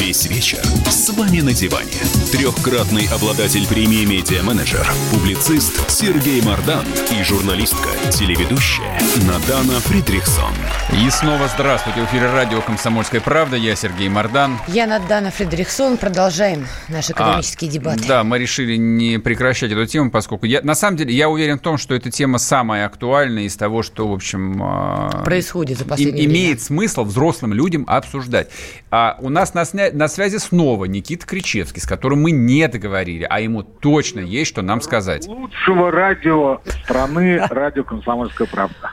Весь вечер с вами на диване. Трехкратный обладатель премии «Медиа-менеджер», публицист Сергей Мардан и журналистка, телеведущая Надана Фридрихсон. И снова здравствуйте. В эфире радио «Комсомольская правда». Я Сергей Мардан. Я Надана Фридрихсон. Продолжаем наши экономические а, дебаты. Да, мы решили не прекращать эту тему, поскольку я, на самом деле я уверен в том, что эта тема самая актуальная из того, что, в общем... А, Происходит за последнее и, Имеет смысл взрослым людям обсуждать. А у нас на, сня на связи снова Никита Кричевский, с которым мы не договорили, а ему точно есть что нам сказать. Лучшего радио страны, радио «Комсомольская правда».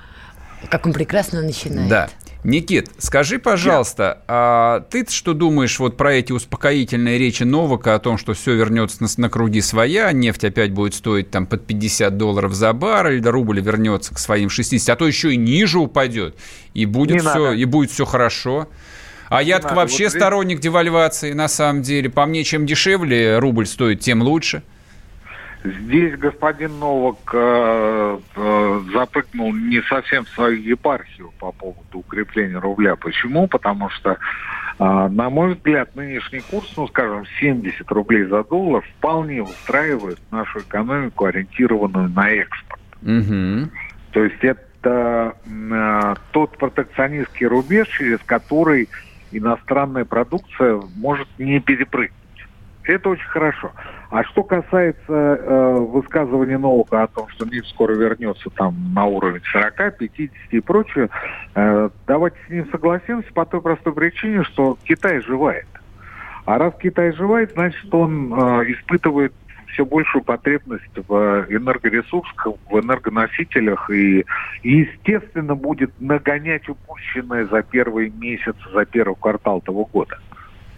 Как он прекрасно начинает. Да. Никит, скажи, пожалуйста, а ты что думаешь вот про эти успокоительные речи Новака о том, что все вернется на, на круги своя, нефть опять будет стоить там под 50 долларов за баррель, да рубль вернется к своим 60, а то еще и ниже упадет, и будет, все, и будет все хорошо. А я вообще вот сторонник девальвации, на самом деле. По мне, чем дешевле рубль стоит, тем лучше. Здесь господин Новак э, э, запрыгнул не совсем в свою епархию по поводу укрепления рубля. Почему? Потому что, э, на мой взгляд, нынешний курс, ну, скажем, 70 рублей за доллар, вполне устраивает нашу экономику, ориентированную на экспорт. Угу. То есть это э, тот протекционистский рубеж, через который иностранная продукция может не перепрыгнуть. Это очень хорошо. А что касается э, высказывания Новака о том, что нефть скоро вернется там на уровень 40, 50 и прочее, э, давайте с ним согласимся по той простой причине, что Китай живает. А раз Китай живает, значит он э, испытывает все большую потребность в энергоресурсах, в энергоносителях и, естественно, будет нагонять упущенное за первый месяц, за первый квартал того года.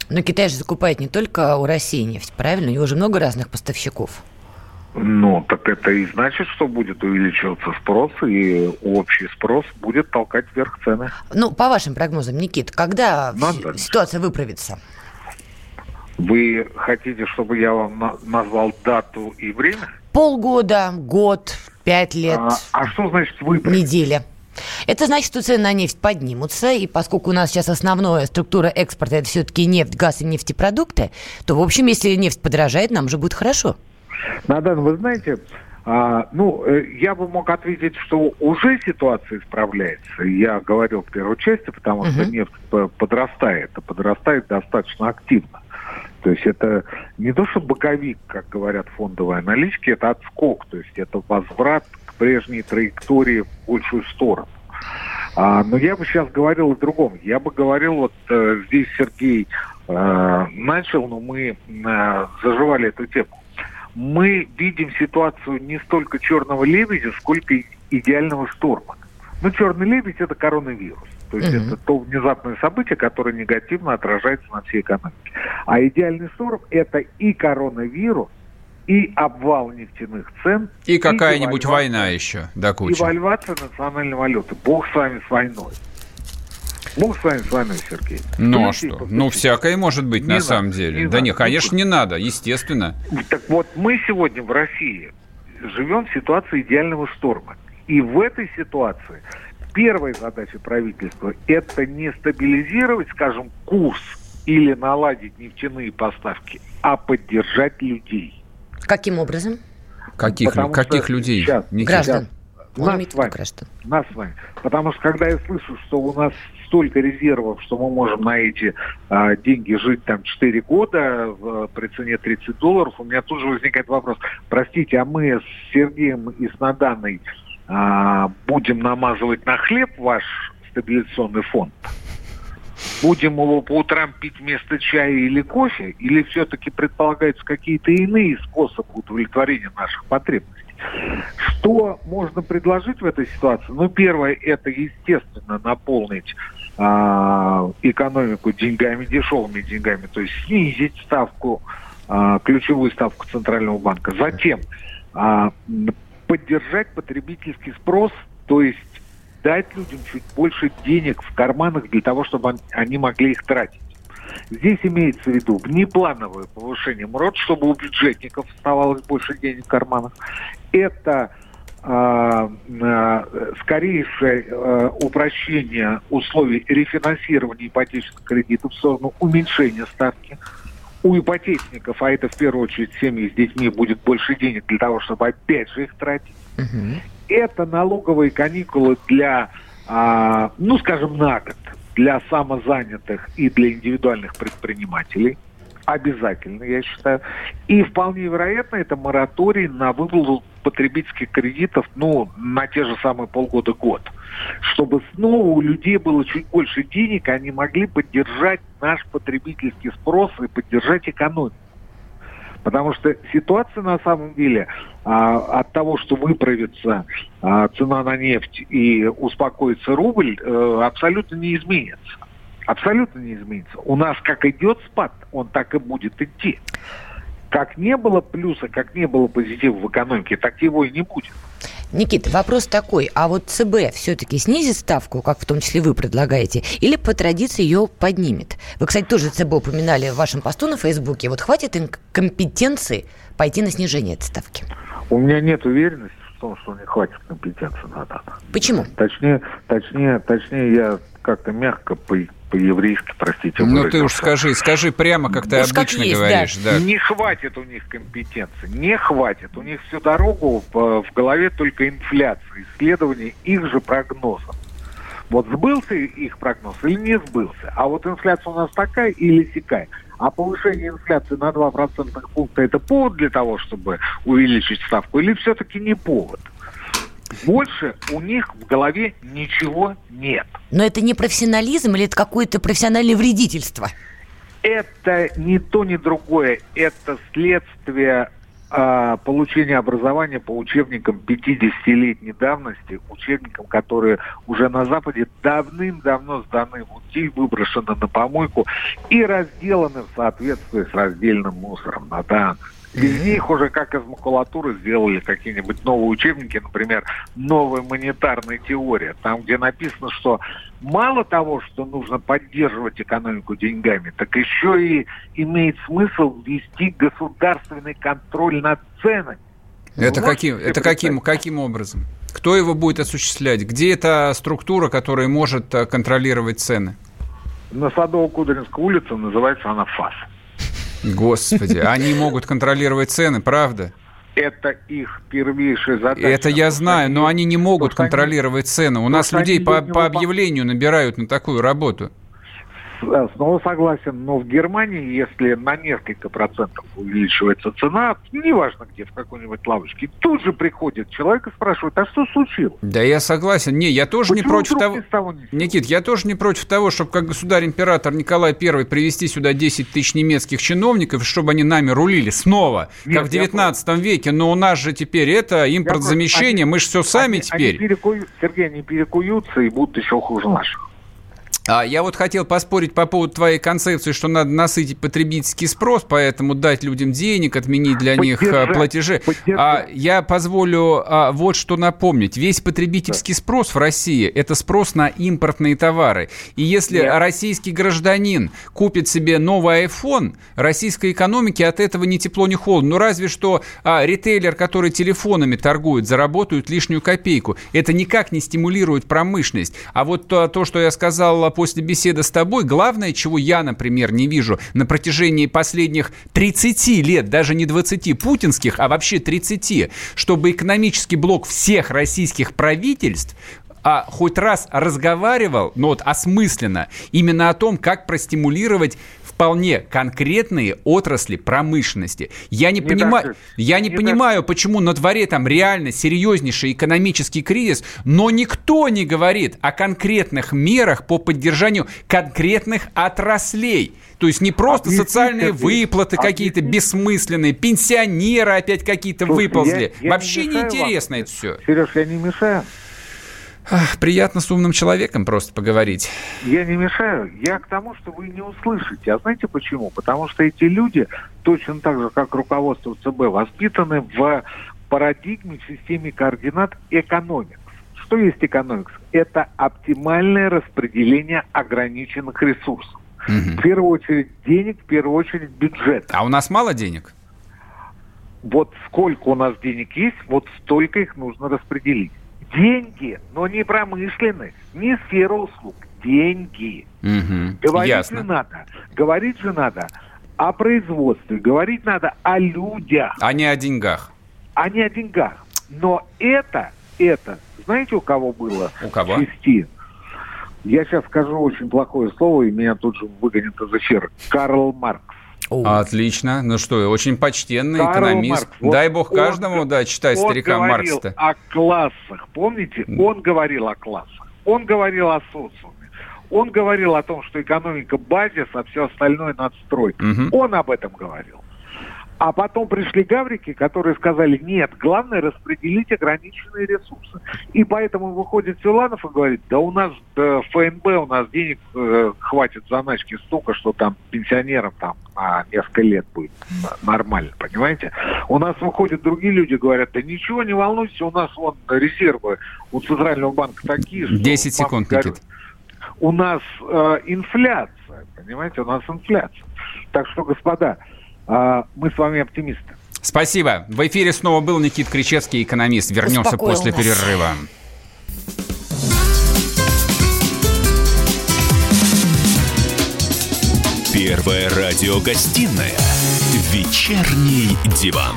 Но Китай же закупает не только у России нефть, правильно? У него же много разных поставщиков. Ну, так это и значит, что будет увеличиваться спрос, и общий спрос будет толкать вверх цены. Ну, по вашим прогнозам, Никит, когда Надо. ситуация выправится? Вы хотите, чтобы я вам на- назвал дату и время? Полгода, год, пять лет. А, а что значит выправить? Неделя. Это значит, что цены на нефть поднимутся, и поскольку у нас сейчас основная структура экспорта это все-таки нефть, газ и нефтепродукты, то, в общем, если нефть подорожает, нам же будет хорошо. Надан, вы знаете, а, ну, э, я бы мог ответить, что уже ситуация исправляется. Я говорил в первой части, потому uh-huh. что нефть подрастает, а подрастает достаточно активно. То есть это не то, что боковик, как говорят фондовые аналитики, это отскок, то есть это возврат к прежней траектории в большую сторону. А, но я бы сейчас говорил о другом. Я бы говорил, вот э, здесь Сергей э, начал, но мы э, заживали эту тему. Мы видим ситуацию не столько черного лебедя, сколько идеального шторма. Ну, черный лебедь это коронавирус. То есть угу. это то внезапное событие, которое негативно отражается на всей экономике. А идеальный шторм – это и коронавирус, и обвал нефтяных цен. И какая-нибудь война еще, да, куча. Девальвация национальной валюты. Бог с вами с войной. Бог с вами, с вами, Сергей. Ну а что? Ну, всякое может быть, не на надо, самом деле. Не да надо. нет, конечно, не надо, естественно. Так вот, мы сегодня в России живем в ситуации идеального шторма. И в этой ситуации первая задача правительства – это не стабилизировать, скажем, курс или наладить нефтяные поставки, а поддержать людей. Каким образом? Каких, каких людей? Сейчас, граждан. нас с вами, граждан. Нас с вами. Потому что когда я слышу, что у нас столько резервов, что мы можем на эти а, деньги жить там 4 года в, при цене 30 долларов, у меня тут же возникает вопрос. Простите, а мы с Сергеем и с Наданой а, будем намазывать на хлеб ваш стабилизационный фонд? Будем его по утрам пить вместо чая или кофе? Или все-таки предполагаются какие-то иные способы удовлетворения наших потребностей? Что можно предложить в этой ситуации? Ну, первое, это, естественно, наполнить а, экономику деньгами, дешевыми деньгами, то есть снизить ставку, а, ключевую ставку Центрального банка. Затем поддержать потребительский спрос, то есть дать людям чуть больше денег в карманах для того, чтобы они могли их тратить. Здесь имеется в виду внеплановое повышение МРОД, чтобы у бюджетников оставалось больше денег в карманах. Это э, э, скорейшее э, упрощение условий рефинансирования ипотечных кредитов в сторону уменьшения ставки. У ипотечников, а это в первую очередь семьи с детьми, будет больше денег для того, чтобы опять же их тратить. Угу. Это налоговые каникулы для, э, ну, скажем, на год, для самозанятых и для индивидуальных предпринимателей – обязательно, я считаю. И вполне вероятно, это мораторий на выплату потребительских кредитов, ну, на те же самые полгода-год. Чтобы снова у людей было чуть больше денег, они могли поддержать наш потребительский спрос и поддержать экономику. Потому что ситуация на самом деле а, от того, что выправится а, цена на нефть и успокоится рубль, а, абсолютно не изменится абсолютно не изменится. У нас как идет спад, он так и будет идти. Как не было плюса, как не было позитива в экономике, так его и не будет. Никита, вопрос такой, а вот ЦБ все-таки снизит ставку, как в том числе вы предлагаете, или по традиции ее поднимет? Вы, кстати, тоже ЦБ упоминали в вашем посту на Фейсбуке. Вот хватит им компетенции пойти на снижение этой ставки? У меня нет уверенности в том, что не хватит компетенции на это. Почему? Точнее, точнее, точнее, я как-то мягко по-еврейски, простите. Ну ты уж скажи, скажи прямо, как ты уж обычно как есть, говоришь. Да. Да. Не хватит у них компетенции, не хватит. У них всю дорогу в, в голове только инфляция, исследование их же прогнозов. Вот сбылся их прогноз или не сбылся. А вот инфляция у нас такая или сякая. А повышение инфляции на 2 процентных пункта это повод для того, чтобы увеличить ставку, или все-таки не повод? Больше у них в голове ничего нет. Но это не профессионализм или это какое-то профессиональное вредительство? Это не то, ни другое. Это следствие э, получения образования по учебникам 50-летней давности, учебникам, которые уже на Западе давным-давно сданы в утиль, выброшены на помойку и разделаны в соответствии с раздельным мусором на данных. Без них уже как из макулатуры сделали какие-нибудь новые учебники, например, новая монетарная теория, там, где написано, что мало того, что нужно поддерживать экономику деньгами, так еще и имеет смысл ввести государственный контроль над ценами. Это, каким, это каким, каким образом? Кто его будет осуществлять? Где эта структура, которая может э, контролировать цены? На Садово-Кудринской улице называется она ФАС. Господи, они могут контролировать цены, правда? Это их первейшая задача. Это я знаю, но они не могут контролировать цены. У нас людей по, по объявлению набирают на такую работу. Э, снова согласен, но в Германии, если на несколько процентов увеличивается цена, неважно где, в какой-нибудь лавочке, тут же приходит человек и спрашивает, а что случилось? Да я согласен. Не, я тоже Почему не против того... того не Никит, я тоже не против того, чтобы как государь-император Николай I привести сюда 10 тысяч немецких чиновников, чтобы они нами рулили снова, Нет, как в 19 веке. Но у нас же теперь это импортзамещение, мы же все сами они, теперь. Они перекую... Сергей, они перекуются и будут еще хуже наших. А я вот хотел поспорить по поводу твоей концепции, что надо насытить потребительский спрос, поэтому дать людям денег, отменить для поддержать, них платежи. А я позволю а, вот что напомнить. Весь потребительский спрос в России – это спрос на импортные товары. И если Нет. российский гражданин купит себе новый iPhone, российской экономике от этого ни тепло, ни холодно. Ну разве что а, ритейлер, который телефонами торгует, заработает лишнюю копейку. Это никак не стимулирует промышленность. А вот то, то что я сказал после беседы с тобой, главное, чего я, например, не вижу на протяжении последних 30 лет, даже не 20 путинских, а вообще 30, чтобы экономический блок всех российских правительств а, хоть раз разговаривал, но вот осмысленно, именно о том, как простимулировать вполне конкретные отрасли промышленности. Я не, не понимаю, я не, не понимаю, так. почему на дворе там реально серьезнейший экономический кризис, но никто не говорит о конкретных мерах по поддержанию конкретных отраслей. То есть не просто Объясните, социальные выплаты какие-то бессмысленные, пенсионеры опять какие-то выползли. Я, я Вообще не неинтересно это все. Сереж, я не мешаю. Приятно с умным человеком просто поговорить. Я не мешаю. Я к тому, что вы не услышите. А знаете почему? Потому что эти люди, точно так же, как руководство ЦБ, воспитаны в парадигме, в системе координат экономик. Что есть экономикс? Это оптимальное распределение ограниченных ресурсов. Угу. В первую очередь денег, в первую очередь бюджет. А у нас мало денег? вот сколько у нас денег есть, вот столько их нужно распределить. Деньги, но не промышленность, не сфера услуг, деньги. Угу. Говорить Ясно. же надо, говорить же надо о производстве, говорить надо о людях, А не о деньгах. а не о деньгах. Но это, это, знаете, у кого было? У кого? части? Я сейчас скажу очень плохое слово, и меня тут же выгонят из эфира. Карл Маркс. О, Отлично. Ну что, очень почтенный Карл экономист. Маркс. Вот Дай бог он каждому, г- да, читать он старика говорил Маркса-то. о классах, помните? Он говорил о классах. Он говорил о социуме. Он говорил о том, что экономика базис, а все остальное надо строить. Мгм. Он об этом говорил. А потом пришли гаврики, которые сказали, нет, главное распределить ограниченные ресурсы. И поэтому выходит Силанов и говорит, да у нас да, ФНБ, у нас денег э, хватит заначки столько, что там пенсионерам там на несколько лет будет нормально, понимаете? У нас выходят другие люди, говорят, да ничего, не волнуйтесь, у нас вон резервы у Центрального банка такие, что... 10 мама секунд. Никит. У нас э, инфляция, понимаете, у нас инфляция. Так что, господа, э, мы с вами оптимисты. Спасибо. В эфире снова был Никит Кричевский, экономист. Вернемся Успокоил после нас. перерыва. Первая радиогостинная «Вечерний диван».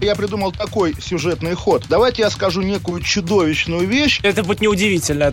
Я придумал такой сюжетный ход. Давайте я скажу некую чудовищную вещь. Это будет неудивительно.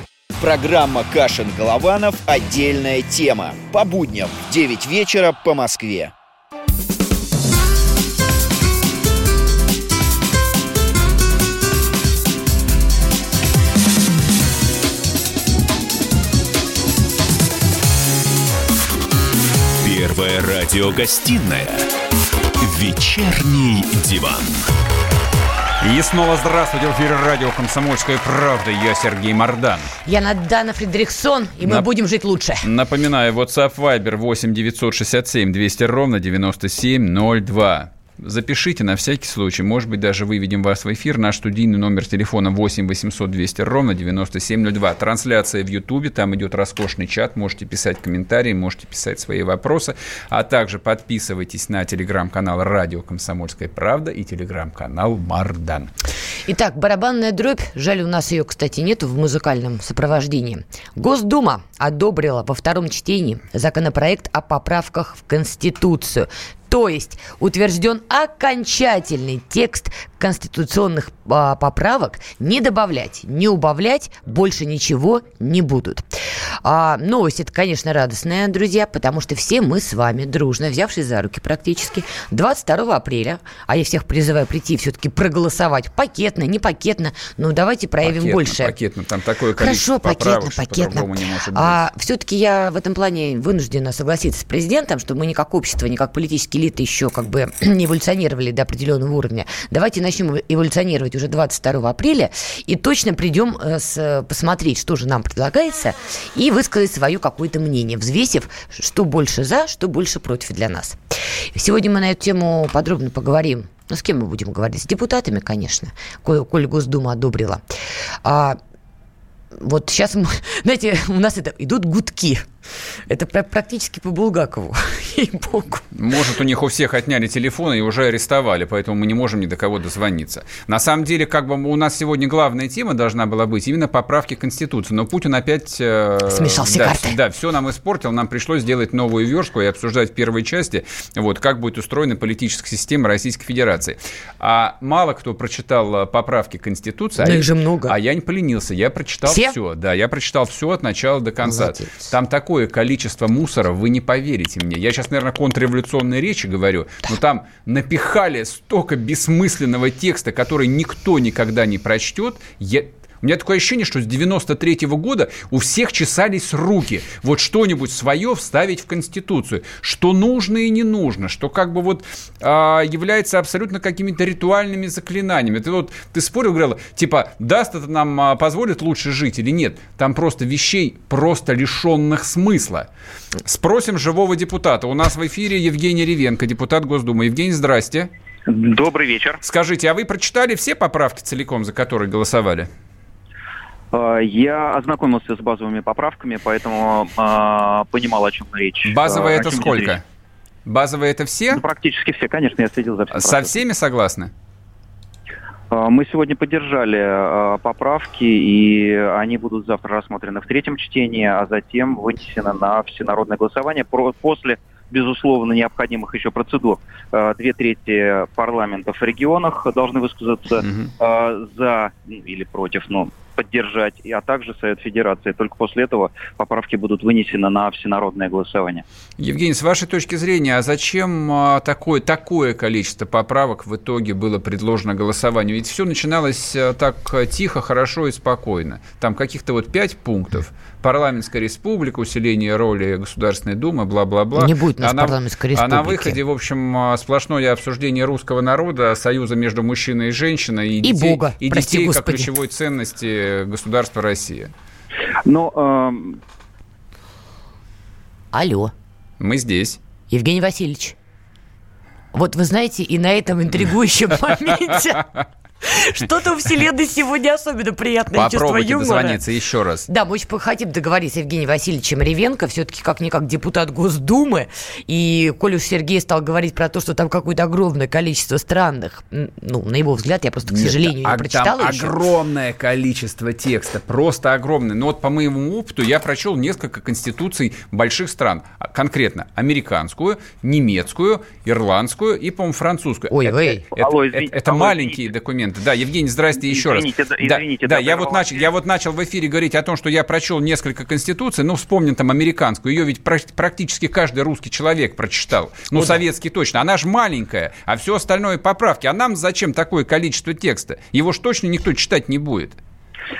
Программа «Кашин-Голованов. Отдельная тема». По будням в 9 вечера по Москве. Первая радиогостинная «Вечерний диван». И снова здравствуйте. В эфире радио «Комсомольская правда». Я Сергей Мордан. Я Надана Фредериксон, и мы Нап- будем жить лучше. Напоминаю, WhatsApp Viber 8 967 200 ровно 9702. Запишите на всякий случай. Может быть, даже выведем вас в эфир. Наш студийный номер телефона 8 800 200 ровно 9702. Трансляция в Ютубе. Там идет роскошный чат. Можете писать комментарии, можете писать свои вопросы. А также подписывайтесь на телеграм-канал «Радио Комсомольская правда» и телеграм-канал «Мардан». Итак, барабанная дробь. Жаль, у нас ее, кстати, нету в музыкальном сопровождении. Госдума одобрила во втором чтении законопроект о поправках в Конституцию. То есть утвержден окончательный текст конституционных а, поправок. Не добавлять, не убавлять, больше ничего не будут. А, новость это, конечно, радостная, друзья, потому что все мы с вами дружно, взявшись за руки практически, 22 апреля, а я всех призываю прийти все-таки проголосовать пакетно, не пакетно, но давайте проявим Пакетно, больше. Пакетно, там такое количество Хорошо, поправок, пакетно, пакетно. не. А все-таки я в этом плане вынуждена согласиться с президентом, что мы ни как общество, ни как политические элиты еще как бы эволюционировали до определенного уровня. Давайте начнем эволюционировать уже 22 апреля и точно придем э, с, посмотреть, что же нам предлагается, и высказать свое какое-то мнение, взвесив, что больше за, что больше против для нас. Сегодня мы на эту тему подробно поговорим. Ну, с кем мы будем говорить? С депутатами, конечно, коль Госдума одобрила. А, вот сейчас, знаете, у нас это идут гудки. Это пра- практически по Булгакову, ей-богу. Может, у них у всех отняли телефоны и уже арестовали, поэтому мы не можем ни до кого дозвониться. На самом деле, как бы у нас сегодня главная тема должна была быть именно поправки Конституции, но Путин опять... э, Смешал все да, карты. Да, все нам испортил, нам пришлось сделать новую верстку и обсуждать в первой части, вот, как будет устроена политическая система Российской Федерации. А мало кто прочитал э, поправки Конституции. а Да я- их же много. А я не поленился, я прочитал Все? все. Да, я прочитал все от начала до конца. Молодец. Там такое количество мусора, вы не поверите мне. Я сейчас, наверное, контрреволюционные речи говорю, но там напихали столько бессмысленного текста, который никто никогда не прочтет. Я... У меня такое ощущение, что с 93 -го года у всех чесались руки. Вот что-нибудь свое вставить в Конституцию. Что нужно и не нужно. Что как бы вот а, является абсолютно какими-то ритуальными заклинаниями. Ты вот, ты спорил, говорил, типа, даст это нам, а, позволит лучше жить или нет? Там просто вещей, просто лишенных смысла. Спросим живого депутата. У нас в эфире Евгений Ревенко, депутат Госдумы. Евгений, здрасте. Добрый вечер. Скажите, а вы прочитали все поправки целиком, за которые голосовали? А, я ознакомился с базовыми поправками, поэтому э, понимал, о чем речь. Базовые это сколько? Базовые это все? Ну, практически все, конечно, я следил за всем. Со процессом. всеми согласны? Мы сегодня поддержали поправки, и они будут завтра рассмотрены в третьем чтении, а затем вынесены на всенародное голосование после безусловно, необходимых еще процедур. Э, две трети парламентов в регионах должны высказаться угу. за ну, или против, но поддержать, а также Совет Федерации. Только после этого поправки будут вынесены на всенародное голосование. Евгений, с вашей точки зрения, а зачем а, такое, такое количество поправок в итоге было предложено голосованию? Ведь все начиналось э, так тихо, хорошо и спокойно. Там каких-то вот пять пунктов – парламентская республика, усиление роли Государственной Думы, бла-бла-бла. Не будет у нас а парламентской республики. А на выходе, в общем, сплошное обсуждение русского народа, союза между мужчиной и женщиной, и, и детей, Бога, и детей как ключевой ценности государства России. Но... Э... Алло. Мы здесь. Евгений Васильевич. Вот вы знаете, и на этом интригующем моменте что-то у Вселенной сегодня особенно приятное Попробуйте чувство юмора. дозвониться еще раз. Да, мы очень хотим договориться с Евгением Васильевичем Ревенко, все-таки как-никак депутат Госдумы. И коль уж Сергей стал говорить про то, что там какое-то огромное количество странных, ну, на его взгляд, я просто, к сожалению, Нет, не прочитала там еще. огромное количество текста, просто огромное. Но вот по моему опыту я прочел несколько конституций больших стран. А, конкретно американскую, немецкую, ирландскую и, по-моему, французскую. Ой, это, эй. Это, Алло, извините, это, это маленькие документы моменты. Да, Евгений, здрасте еще извините, раз. Да, извините, да, да, я, вот начал, я вот начал в эфире говорить о том, что я прочел несколько конституций, ну, вспомним там американскую, ее ведь практически каждый русский человек прочитал. Ну, ну советский да. точно. Она же маленькая, а все остальное поправки. А нам зачем такое количество текста? Его ж точно никто читать не будет.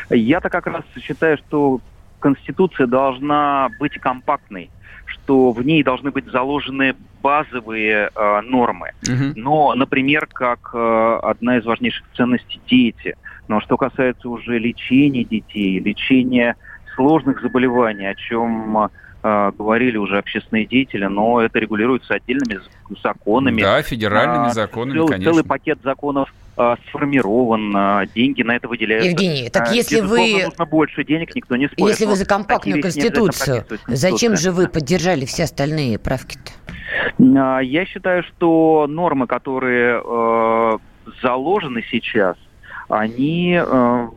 Я-то как раз считаю, что Конституция должна быть компактной что в ней должны быть заложены базовые э, нормы. Угу. Но, например, как э, одна из важнейших ценностей дети. Но что касается уже лечения детей, лечения сложных заболеваний, о чем э, говорили уже общественные деятели, но это регулируется отдельными законами. Да, федеральными а, законами, целый, конечно. Целый пакет законов а, сформирован, а, деньги на это выделяются. Евгений, так а, если вы... нужно больше денег, никто не спорит. Если вы за компактную конституцию, зачем же вы поддержали все остальные правки-то? Я считаю, что нормы, которые э, заложены сейчас, они э,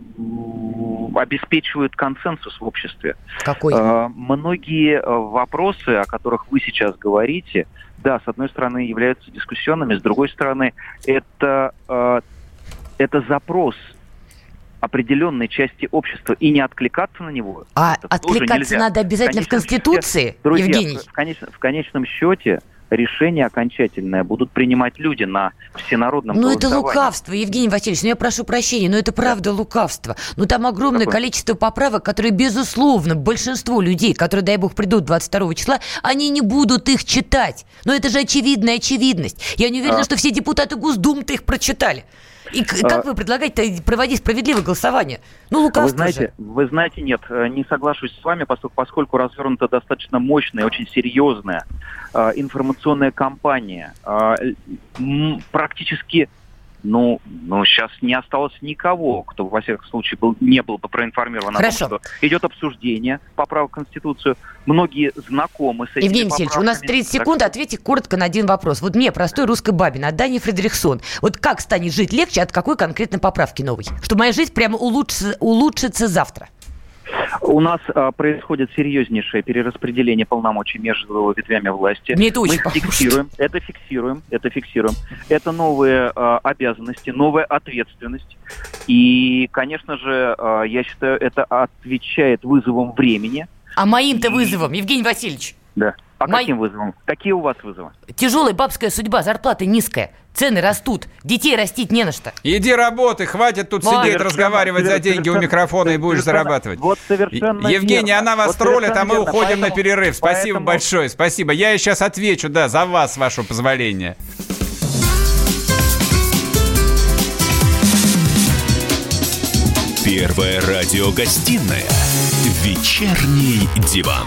обеспечивают консенсус в обществе. Какой? Э, многие вопросы, о которых вы сейчас говорите, да, с одной стороны, являются дискуссионными, с другой стороны, это, э, это запрос определенной части общества и не откликаться на него. А откликаться надо обязательно в, в Конституции, счете, друзья, Евгений? В, конечном, в конечном счете решение окончательное будут принимать люди на всенародном Ну это лукавство, Евгений Васильевич, ну я прошу прощения, но это правда лукавство. Ну там огромное Какое? количество поправок, которые, безусловно, большинство людей, которые, дай бог, придут 22 числа, они не будут их читать. Но это же очевидная очевидность. Я не уверена, а... что все депутаты Госдумы-то их прочитали. И как вы предлагаете проводить справедливое голосование? Ну, лукавство вы знаете, же. Вы знаете, нет, э, не соглашусь с вами, поскольку, поскольку развернута достаточно мощная, очень серьезная э, информационная кампания. Э, практически ну, ну, сейчас не осталось никого, кто, во всяком случае, был, не был бы проинформирован Хорошо. о том, что идет обсуждение поправок в Конституцию. Многие знакомы с этим. Евгений Васильевич, у нас 30 секунд, ответьте коротко на один вопрос. Вот мне, простой русской бабе, на Дани Фредериксон, вот как станет жить легче от какой конкретной поправки новой? Что моя жизнь прямо улучшится, улучшится завтра? У нас а, происходит серьезнейшее перераспределение полномочий между ветвями власти. Мне это очень Мы фиксируем, это фиксируем, это фиксируем. Это новые а, обязанности, новая ответственность. И, конечно же, а, я считаю, это отвечает вызовам времени. А моим-то и... вызовом, Евгений Васильевич? Да. По Мой- каким вызовам? Какие у вас вызовы? Тяжелая бабская судьба, зарплата низкая, цены растут, детей растить не на что. Иди работай, хватит тут Ой, сидеть, разговаривать за деньги у микрофона и будешь зарабатывать. Вот совершенно Евгений, верно. она вас Вот троллит, а мы верно. уходим на Поэтому- перерыв. Спасибо поэтому- большое, спасибо. Я сейчас отвечу, да, за вас, с вашего позволения. Первая радиогостинная «Вечерний диван».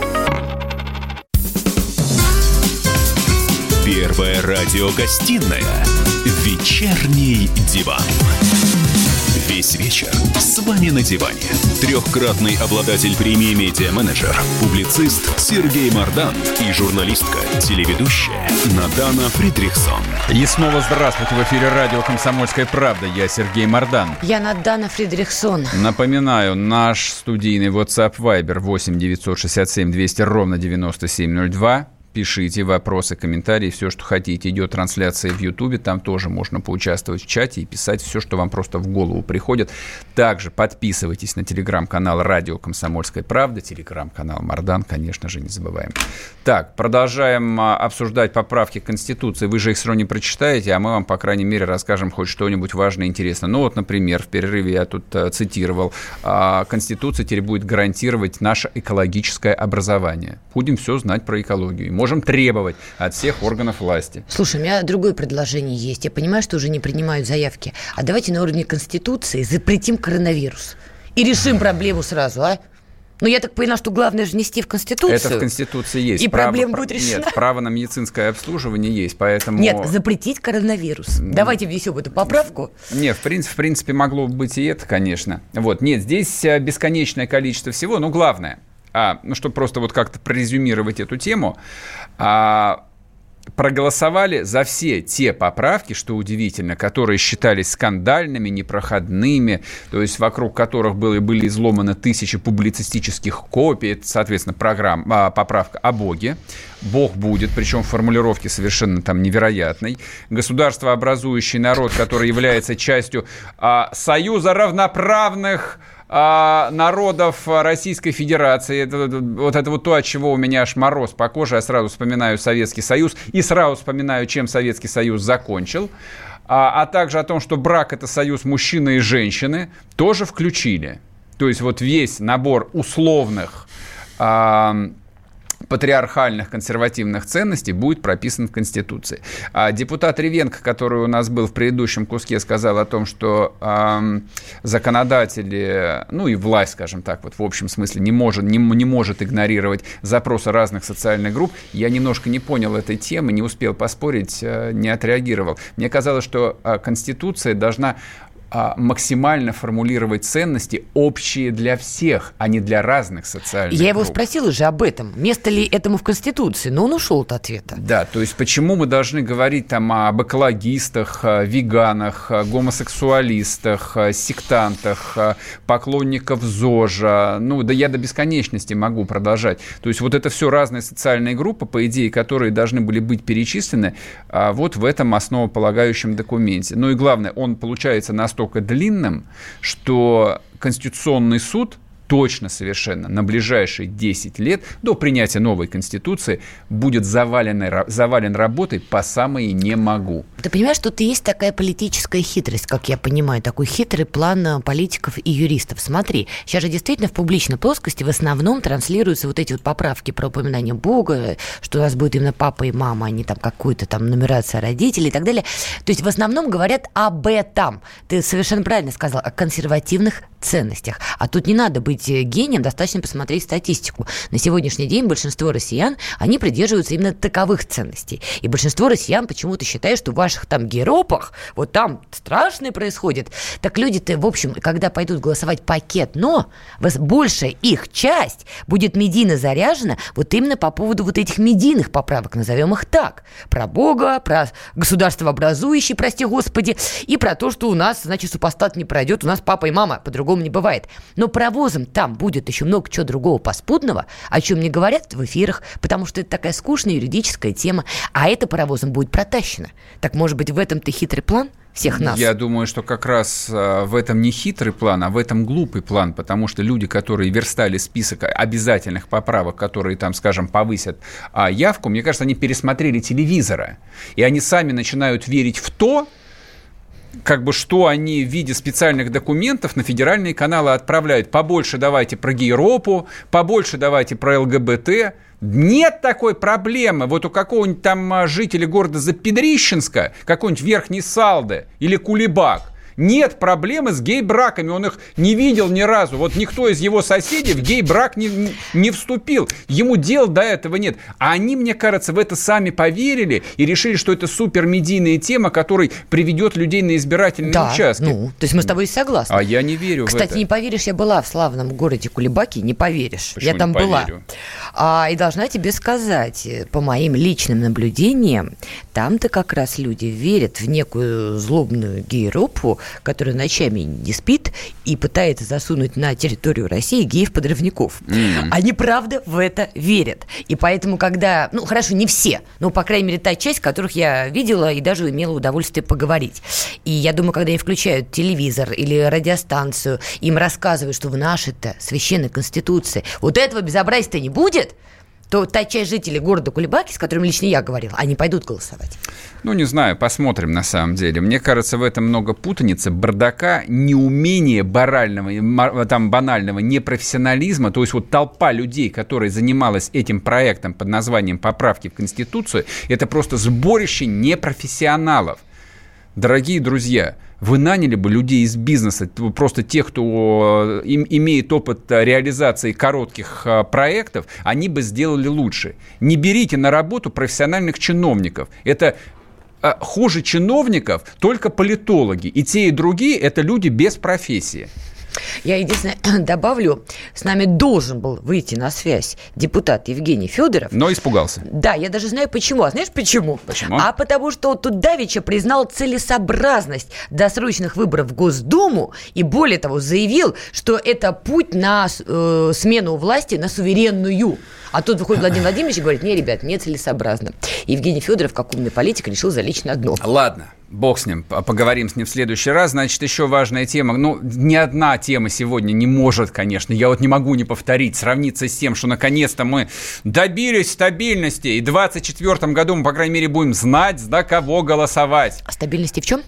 Первая радиогостинная «Вечерний диван». Весь вечер с вами на диване. Трехкратный обладатель премии «Медиа-менеджер», публицист Сергей Мардан и журналистка, телеведущая Надана Фридрихсон. И снова здравствуйте в эфире радио «Комсомольская правда». Я Сергей Мордан. Я Надана Фридрихсон. Напоминаю, наш студийный WhatsApp Viber 8 967 200 ровно 9702. Пишите вопросы, комментарии, все, что хотите. Идет трансляция в Ютубе, там тоже можно поучаствовать в чате и писать все, что вам просто в голову приходит. Также подписывайтесь на телеграм-канал «Радио Комсомольская правда», телеграм-канал «Мардан», конечно же, не забываем. Так, продолжаем а, обсуждать поправки к Конституции. Вы же их все равно не прочитаете, а мы вам, по крайней мере, расскажем хоть что-нибудь важное и интересное. Ну вот, например, в перерыве я тут а, цитировал, а, Конституция теперь будет гарантировать наше экологическое образование. Будем все знать про экологию. Можем требовать от всех органов власти. Слушай, у меня другое предложение есть. Я понимаю, что уже не принимают заявки. А давайте на уровне Конституции запретим коронавирус. И решим проблему сразу, а? Но я так поняла, что главное же внести в Конституцию. Это в Конституции есть. И Право- проблема пр- будет решена. Нет, право на медицинское обслуживание есть, поэтому... Нет, запретить коронавирус. Давайте внесем эту поправку. Не, в принципе, в принципе, могло бы быть и это, конечно. Вот, нет, здесь э, бесконечное количество всего, но главное, а, ну, чтобы просто вот как-то прорезюмировать эту тему, а, проголосовали за все те поправки, что удивительно, которые считались скандальными, непроходными, то есть вокруг которых были, были изломаны тысячи публицистических копий, соответственно, программ, а, поправка о Боге, Бог будет, причем в формулировке совершенно там невероятной, государство, образующий народ, который является частью а, Союза равноправных народов Российской Федерации. Это, вот это вот то, от чего у меня аж мороз по коже. Я сразу вспоминаю Советский Союз и сразу вспоминаю, чем Советский Союз закончил. А, а также о том, что брак – это союз мужчины и женщины, тоже включили. То есть вот весь набор условных а, патриархальных консервативных ценностей будет прописан в Конституции. А депутат Ревенко, который у нас был в предыдущем куске, сказал о том, что эм, законодатели, ну и власть, скажем так, вот в общем смысле, не может, не, не может игнорировать запросы разных социальных групп. Я немножко не понял этой темы, не успел поспорить, э, не отреагировал. Мне казалось, что э, Конституция должна а, максимально формулировать ценности общие для всех, а не для разных социальных Я его групп. спросила же об этом. Место ли этому в Конституции? Но он ушел от ответа. Да, то есть почему мы должны говорить там об экологистах, э, веганах, э, гомосексуалистах, э, сектантах, поклонников ЗОЖа, ну да я до бесконечности могу продолжать. То есть вот это все разные социальные группы, по идее, которые должны были быть перечислены а, вот в этом основополагающем документе. Ну и главное, он получается настолько длинным, что Конституционный суд точно совершенно на ближайшие 10 лет до принятия новой Конституции будет завален, завален работой по самые не могу. Ты понимаешь, тут есть такая политическая хитрость, как я понимаю, такой хитрый план э, политиков и юристов. Смотри, сейчас же действительно в публичной плоскости в основном транслируются вот эти вот поправки про упоминание Бога, что у нас будет именно папа и мама, а не там какую-то там нумерация родителей и так далее. То есть в основном говорят об этом. Ты совершенно правильно сказал, о консервативных ценностях. А тут не надо быть быть гением, достаточно посмотреть статистику. На сегодняшний день большинство россиян, они придерживаются именно таковых ценностей. И большинство россиян почему-то считают, что в ваших там геропах, вот там страшное происходит. Так люди-то, в общем, когда пойдут голосовать пакет «но», большая их часть будет медийно заряжена вот именно по поводу вот этих медийных поправок, назовем их так. Про Бога, про государство образующее, прости господи, и про то, что у нас, значит, супостат не пройдет, у нас папа и мама, по-другому не бывает. Но провозом там будет еще много чего другого поспутного, о чем не говорят в эфирах, потому что это такая скучная юридическая тема, а это паровозом будет протащено. Так может быть в этом-то хитрый план – всех нас. Я думаю, что как раз э, в этом не хитрый план, а в этом глупый план, потому что люди, которые верстали список обязательных поправок, которые там, скажем, повысят а, явку, мне кажется, они пересмотрели телевизора, и они сами начинают верить в то, как бы что они в виде специальных документов на федеральные каналы отправляют. Побольше давайте про Гейропу, побольше давайте про ЛГБТ. Нет такой проблемы. Вот у какого-нибудь там а, жителя города Запедрищенска, какой-нибудь Верхний Салды или Кулебак, нет проблемы с гей-браками, он их не видел ни разу. Вот никто из его соседей в гей-брак не, не вступил. Ему дел до этого нет. А они, мне кажется, в это сами поверили и решили, что это супермедийная тема, которая приведет людей на избирательные да, участки. Ну, то есть мы с тобой согласны. А я не верю Кстати, в это. не поверишь, я была в славном городе Кулебаки, не поверишь. Почему я там была. А, и должна тебе сказать, по моим личным наблюдениям, там-то как раз люди верят в некую злобную гей-ропу, который ночами не спит и пытается засунуть на территорию России геев-подрывников. Mm. Они правда в это верят. И поэтому, когда, ну хорошо, не все, но, по крайней мере, та часть, которых я видела и даже имела удовольствие поговорить. И я думаю, когда они включают телевизор или радиостанцию, им рассказывают, что в нашей-то священной конституции вот этого безобразия-то не будет, то та часть жителей города Кулебаки, с которыми лично я говорила, они пойдут голосовать. Ну, не знаю, посмотрим на самом деле. Мне кажется, в этом много путаницы, бардака, неумения барального, там, банального непрофессионализма. То есть вот толпа людей, которая занималась этим проектом под названием «Поправки в Конституцию», это просто сборище непрофессионалов. Дорогие друзья, вы наняли бы людей из бизнеса, просто тех, кто э, им, имеет опыт реализации коротких э, проектов, они бы сделали лучше. Не берите на работу профессиональных чиновников. Это э, хуже чиновников только политологи. И те, и другие – это люди без профессии. Я единственное добавлю, с нами должен был выйти на связь депутат Евгений Федоров. Но испугался. Да, я даже знаю почему. А знаешь почему? Почему? А потому что тут Давича признал целесообразность досрочных выборов в Госдуму и более того заявил, что это путь на э, смену власти на суверенную. А тут выходит Владимир Владимирович и говорит, не, ребят, не целесообразно. Евгений Федоров, как умный политик, решил залечь на дно. Ладно, бог с ним, поговорим с ним в следующий раз. Значит, еще важная тема. Ну, ни одна тема сегодня не может, конечно, я вот не могу не повторить, сравниться с тем, что наконец-то мы добились стабильности, и в 2024 году мы, по крайней мере, будем знать, за кого голосовать. А стабильности в чем?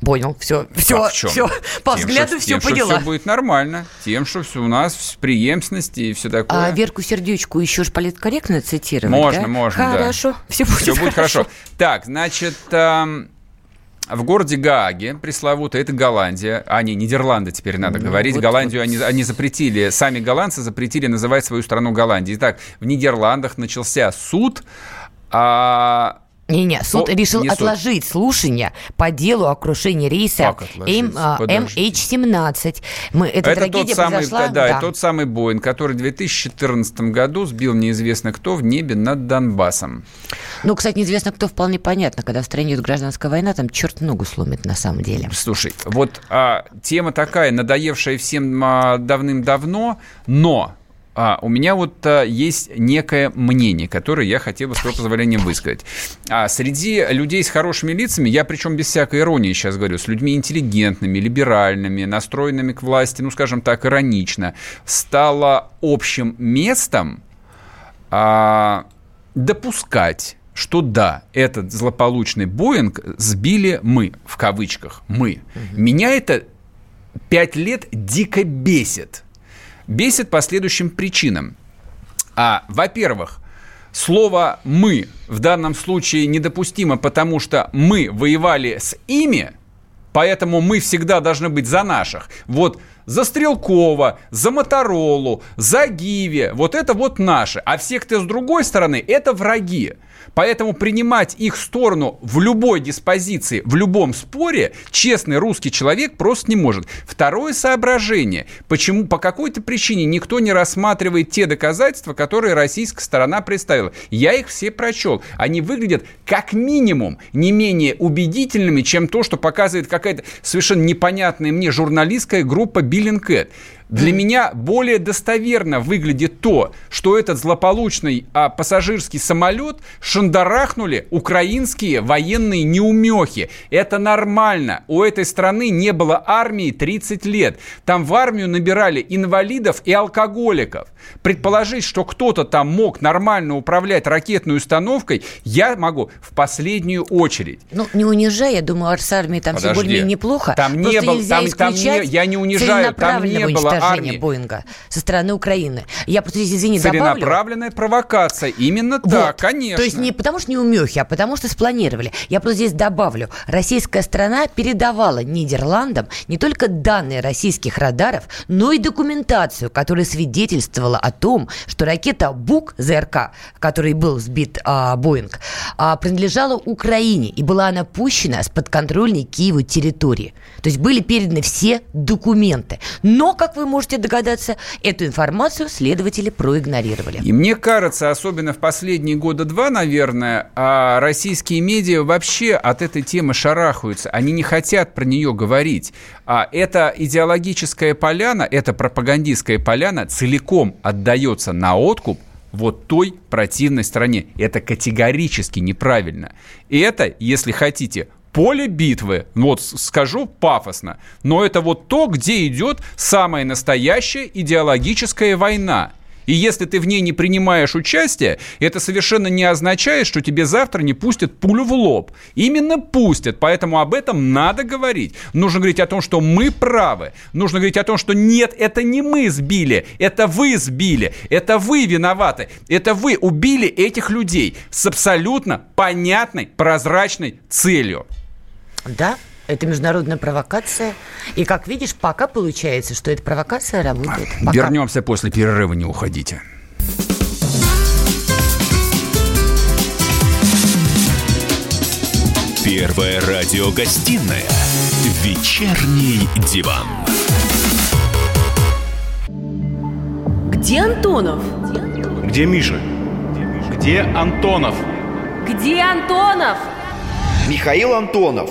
Понял, все, все, все, по тем, взгляду что, все тем, поняла. Что все будет нормально, тем, что все у нас преемственности и все такое. А Верку Сердючку еще же политкорректно цитировать, Можно, да? можно, Хорошо, да. все будет, все будет хорошо. Так, значит, эм, в городе Гааге, пресловуто, это Голландия, а не Нидерланды теперь надо ну, говорить. Вот, Голландию вот. Они, они запретили, сами голландцы запретили называть свою страну Голландией. Итак, в Нидерландах начался суд, а не-не, суд О, решил не отложить суд. слушание по делу о крушении рейса MH17. Мы, эта это трагедия тот самый, произошла... Да, да, тот самый Боинг, который в 2014 году сбил неизвестно кто в небе над Донбассом. Ну, кстати, неизвестно кто вполне понятно. Когда в стране идет гражданская война, там черт ногу сломит на самом деле. Слушай, вот а, тема такая, надоевшая всем а, давным-давно, но а, у меня вот а, есть некое мнение, которое я хотел бы с твоего позволения высказать. А, среди людей с хорошими лицами, я причем без всякой иронии сейчас говорю, с людьми интеллигентными, либеральными, настроенными к власти, ну, скажем так, иронично, стало общим местом а, допускать что да, этот злополучный Боинг сбили мы, в кавычках, мы. Угу. Меня это пять лет дико бесит. Бесит по следующим причинам. А, во-первых, слово «мы» в данном случае недопустимо, потому что мы воевали с ими, поэтому мы всегда должны быть за наших. Вот за Стрелкова, за Моторолу, за Гиви. Вот это вот наши. А все, кто с другой стороны, это враги. Поэтому принимать их сторону в любой диспозиции, в любом споре честный русский человек просто не может. Второе соображение. Почему по какой-то причине никто не рассматривает те доказательства, которые российская сторона представила. Я их все прочел. Они выглядят как минимум не менее убедительными, чем то, что показывает какая-то совершенно непонятная мне журналистская группа Биллинкет. Для меня более достоверно выглядит то, что этот злополучный а, пассажирский самолет шандарахнули украинские военные неумехи. Это нормально. У этой страны не было армии 30 лет. Там в армию набирали инвалидов и алкоголиков. Предположить, что кто-то там мог нормально управлять ракетной установкой, я могу в последнюю очередь. Ну, не унижай, я думаю, с армией там все более-менее неплохо. Там не было, там, там не, я не унижаю, там не было армии. Боинга со стороны Украины. Я просто, извини, Целенаправленная добавлю. провокация. Именно вот. так, конечно. То есть не потому что не умехи, а потому что спланировали. Я просто здесь добавлю. Российская страна передавала Нидерландам не только данные российских радаров, но и документацию, которая свидетельствовала о том, что ракета БУК ЗРК, который был сбит а, Боинг, а, принадлежала Украине и была она пущена с подконтрольной Киеву территории. То есть были переданы все документы. Но, как вы можете догадаться, эту информацию следователи проигнорировали. И мне кажется, особенно в последние года два, наверное, а российские медиа вообще от этой темы шарахаются. Они не хотят про нее говорить. А эта идеологическая поляна, эта пропагандистская поляна целиком отдается на откуп вот той противной стороне. Это категорически неправильно. И это, если хотите, поле битвы, ну вот скажу пафосно, но это вот то, где идет самая настоящая идеологическая война. И если ты в ней не принимаешь участие, это совершенно не означает, что тебе завтра не пустят пулю в лоб. Именно пустят, поэтому об этом надо говорить. Нужно говорить о том, что мы правы. Нужно говорить о том, что нет, это не мы сбили, это вы сбили, это вы виноваты, это вы убили этих людей с абсолютно понятной, прозрачной целью. Да, это международная провокация. И, как видишь, пока получается, что эта провокация работает. Пока. Вернемся после перерыва, не уходите. Первая радиогостинная «Вечерний диван». Где Антонов? Где Миша? Где Антонов? Где Антонов? Михаил Антонов.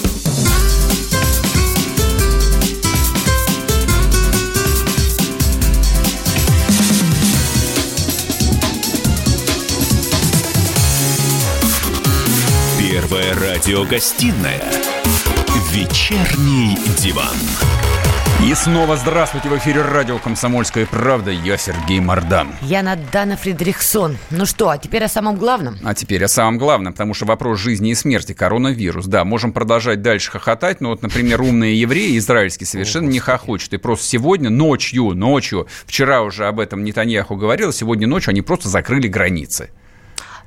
Первая радиогостинная «Вечерний диван». И снова здравствуйте в эфире радио «Комсомольская правда». Я Сергей Мордан. Я Надана Фридрихсон. Ну что, а теперь о самом главном? А теперь о самом главном, потому что вопрос жизни и смерти, коронавирус. Да, можем продолжать дальше хохотать, но вот, например, умные евреи израильские совершенно не хохочут. И просто сегодня ночью, ночью, вчера уже об этом Нетаньяху говорил, сегодня ночью они просто закрыли границы.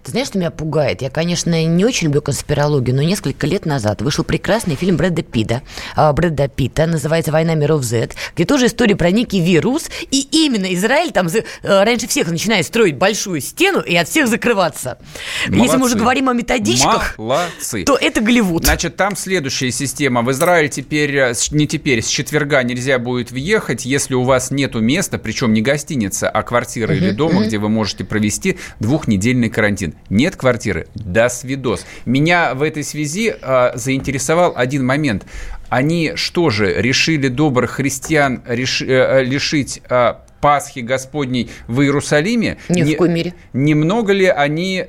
Ты знаешь, что меня пугает? Я, конечно, не очень люблю конспирологию, но несколько лет назад вышел прекрасный фильм Брэда Питта, Брэда Питта, называется «Война миров Z», где тоже история про некий вирус, и именно Израиль там э, раньше всех начинает строить большую стену и от всех закрываться. Молодцы. Если мы уже говорим о методичках, Молодцы. то это Голливуд. Значит, там следующая система. В Израиль теперь, э, не теперь, с четверга нельзя будет въехать, если у вас нету места, причем не гостиница, а квартира или дома, где вы можете провести двухнедельный карантин. Нет квартиры? До свидос. Меня в этой связи э, заинтересовал один момент. Они что же, решили добрых христиан реш, э, лишить э, Пасхи Господней в Иерусалиме? Ни не, в коей мере. Немного ли они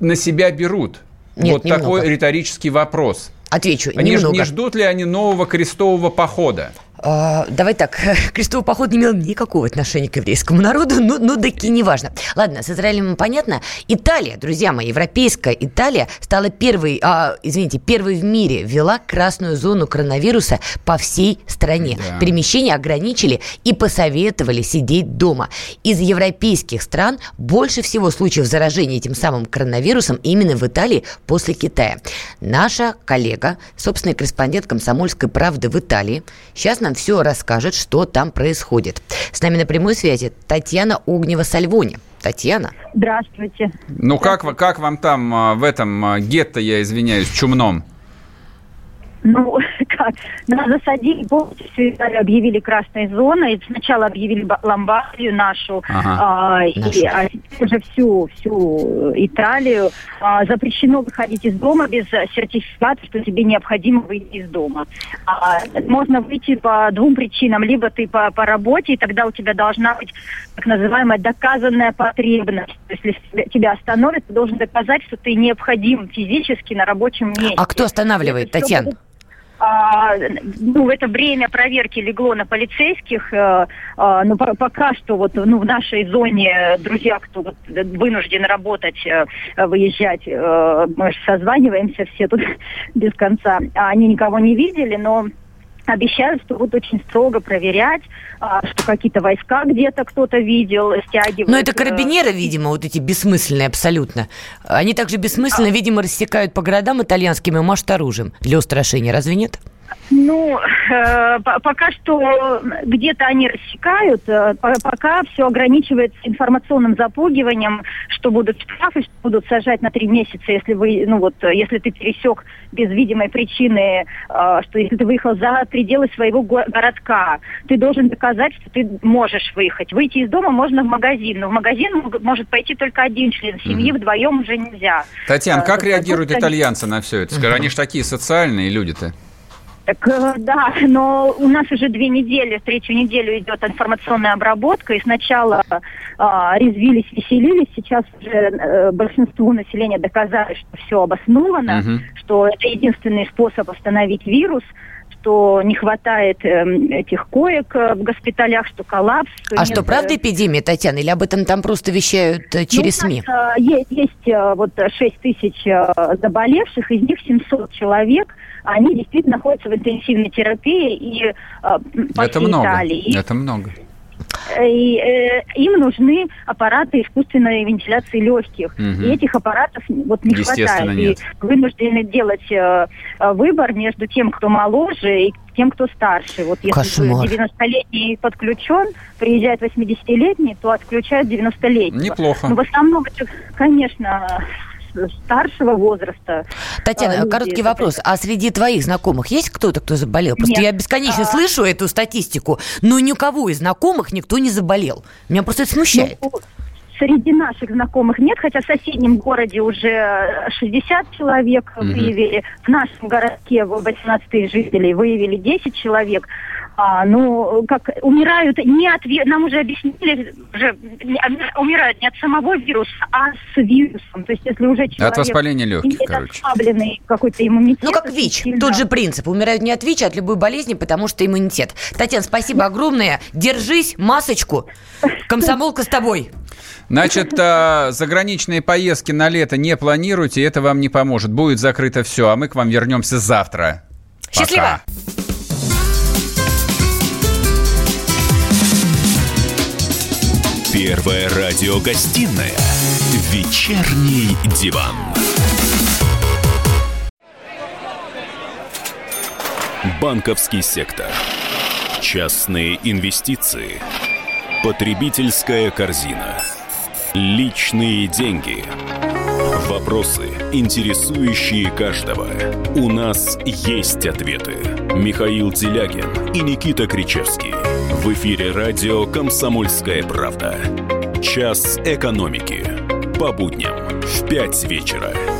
на себя берут? Нет, вот немного. такой риторический вопрос. Отвечу, они немного. Не ждут ли они нового крестового похода? А, давай так, крестовый поход не имел никакого отношения к еврейскому народу, ну, ну таки неважно. Ладно, с Израилем понятно. Италия, друзья мои, европейская Италия стала первой, а, извините, первой в мире ввела красную зону коронавируса по всей стране. Да. Перемещения ограничили и посоветовали сидеть дома. Из европейских стран больше всего случаев заражения этим самым коронавирусом именно в Италии после Китая. Наша коллега, собственный корреспондент «Комсомольской правды» в Италии, сейчас нам все расскажет, что там происходит. С нами на прямой связи Татьяна Огнева-Сальвони. Татьяна. Здравствуйте. Ну, Здравствуйте. Как, как вам там а, в этом а, гетто, я извиняюсь, чумном? Ну, как? Нас засадили, полностью Италию объявили красной зоной. Сначала объявили Ломбардию нашу, ага. а, и, а уже всю, всю Италию. А, запрещено выходить из дома без сертификата, что тебе необходимо выйти из дома. А, можно выйти по двум причинам. Либо ты по, по работе, и тогда у тебя должна быть так называемая доказанная потребность. То есть, если тебя остановят, ты должен доказать, что ты необходим физически на рабочем месте. А кто останавливает, Татьяна? А, ну, это время проверки легло на полицейских, а, а, но по пока что вот ну, в нашей зоне друзья, кто вот, вынужден работать, а, выезжать, а, мы созваниваемся все тут без конца, они никого не видели, но обещают, что будут очень строго проверять, а, что какие-то войска где-то кто-то видел, стягивают. Но это карабинеры, видимо, вот эти бессмысленные абсолютно. Они также бессмысленно, а... видимо, рассекают по городам итальянским и машут оружием для устрашения. Разве нет? Ну, э, пока что где-то они рассекают, э, пока все ограничивается информационным запугиванием, что будут штрафы, что будут сажать на три месяца, если вы, ну вот, если ты пересек без видимой причины, э, что если ты выехал за пределы своего городка, ты должен доказать, что ты можешь выехать. Выйти из дома можно в магазин, но в магазин может пойти только один член семьи, mm вдвоем уже нельзя. Татьяна, как реагируют итальянцы на все это? Скажи, они же такие социальные люди-то. Так, э, да, но у нас уже две недели, третью неделю идет информационная обработка, и сначала э, резвились, веселились, сейчас уже э, большинству населения доказали, что все обосновано, угу. что это единственный способ остановить вирус, что не хватает э, этих коек э, в госпиталях, что коллапс. Что а нет... что, правда эпидемия, Татьяна, или об этом там просто вещают э, через ну, СМИ? Нас, э, есть, есть э, вот 6 тысяч э, заболевших, из них 700 человек – они действительно находятся в интенсивной терапии и э, по Это много. Италии. Это много. И, э, им нужны аппараты искусственной вентиляции легких. Угу. И этих аппаратов вот не хватает. Нет. И вынуждены делать э, выбор между тем, кто моложе, и тем, кто старше. Вот если Кошмар. 90-летний подключен, приезжает 80-летний, то отключают 90-летнего. Неплохо. Но в основном конечно, старшего возраста. Татьяна, люди. короткий вопрос. А среди твоих знакомых есть кто-то, кто заболел? Просто Нет. я бесконечно а... слышу эту статистику, но ни у кого из знакомых никто не заболел. Меня просто это смущает. Ну, среди наших знакомых нет, хотя в соседнем городе уже 60 человек mm-hmm. выявили. В нашем городке 18 тысяч жителей выявили 10 человек а, ну, как умирают не от нам уже объяснили, уже умирают не от самого вируса, а с вирусом. То есть, если уже человек от воспаления легких, короче. ослабленный какой-то иммунитет. Ну, как ВИЧ. Сильно... Тот же принцип. Умирают не от ВИЧ, а от любой болезни, потому что иммунитет. Татьяна, спасибо огромное. Держись, масочку. Комсомолка с тобой. Значит, а, заграничные поездки на лето не планируйте, это вам не поможет. Будет закрыто все, а мы к вам вернемся завтра. Счастливо! Пока. Первая радиогостинная «Вечерний диван». Банковский сектор. Частные инвестиции. Потребительская корзина. Личные деньги. Вопросы, интересующие каждого. У нас есть ответы. Михаил Делягин и Никита Кричевский – в эфире радио «Комсомольская правда». Час экономики. По будням в 5 вечера.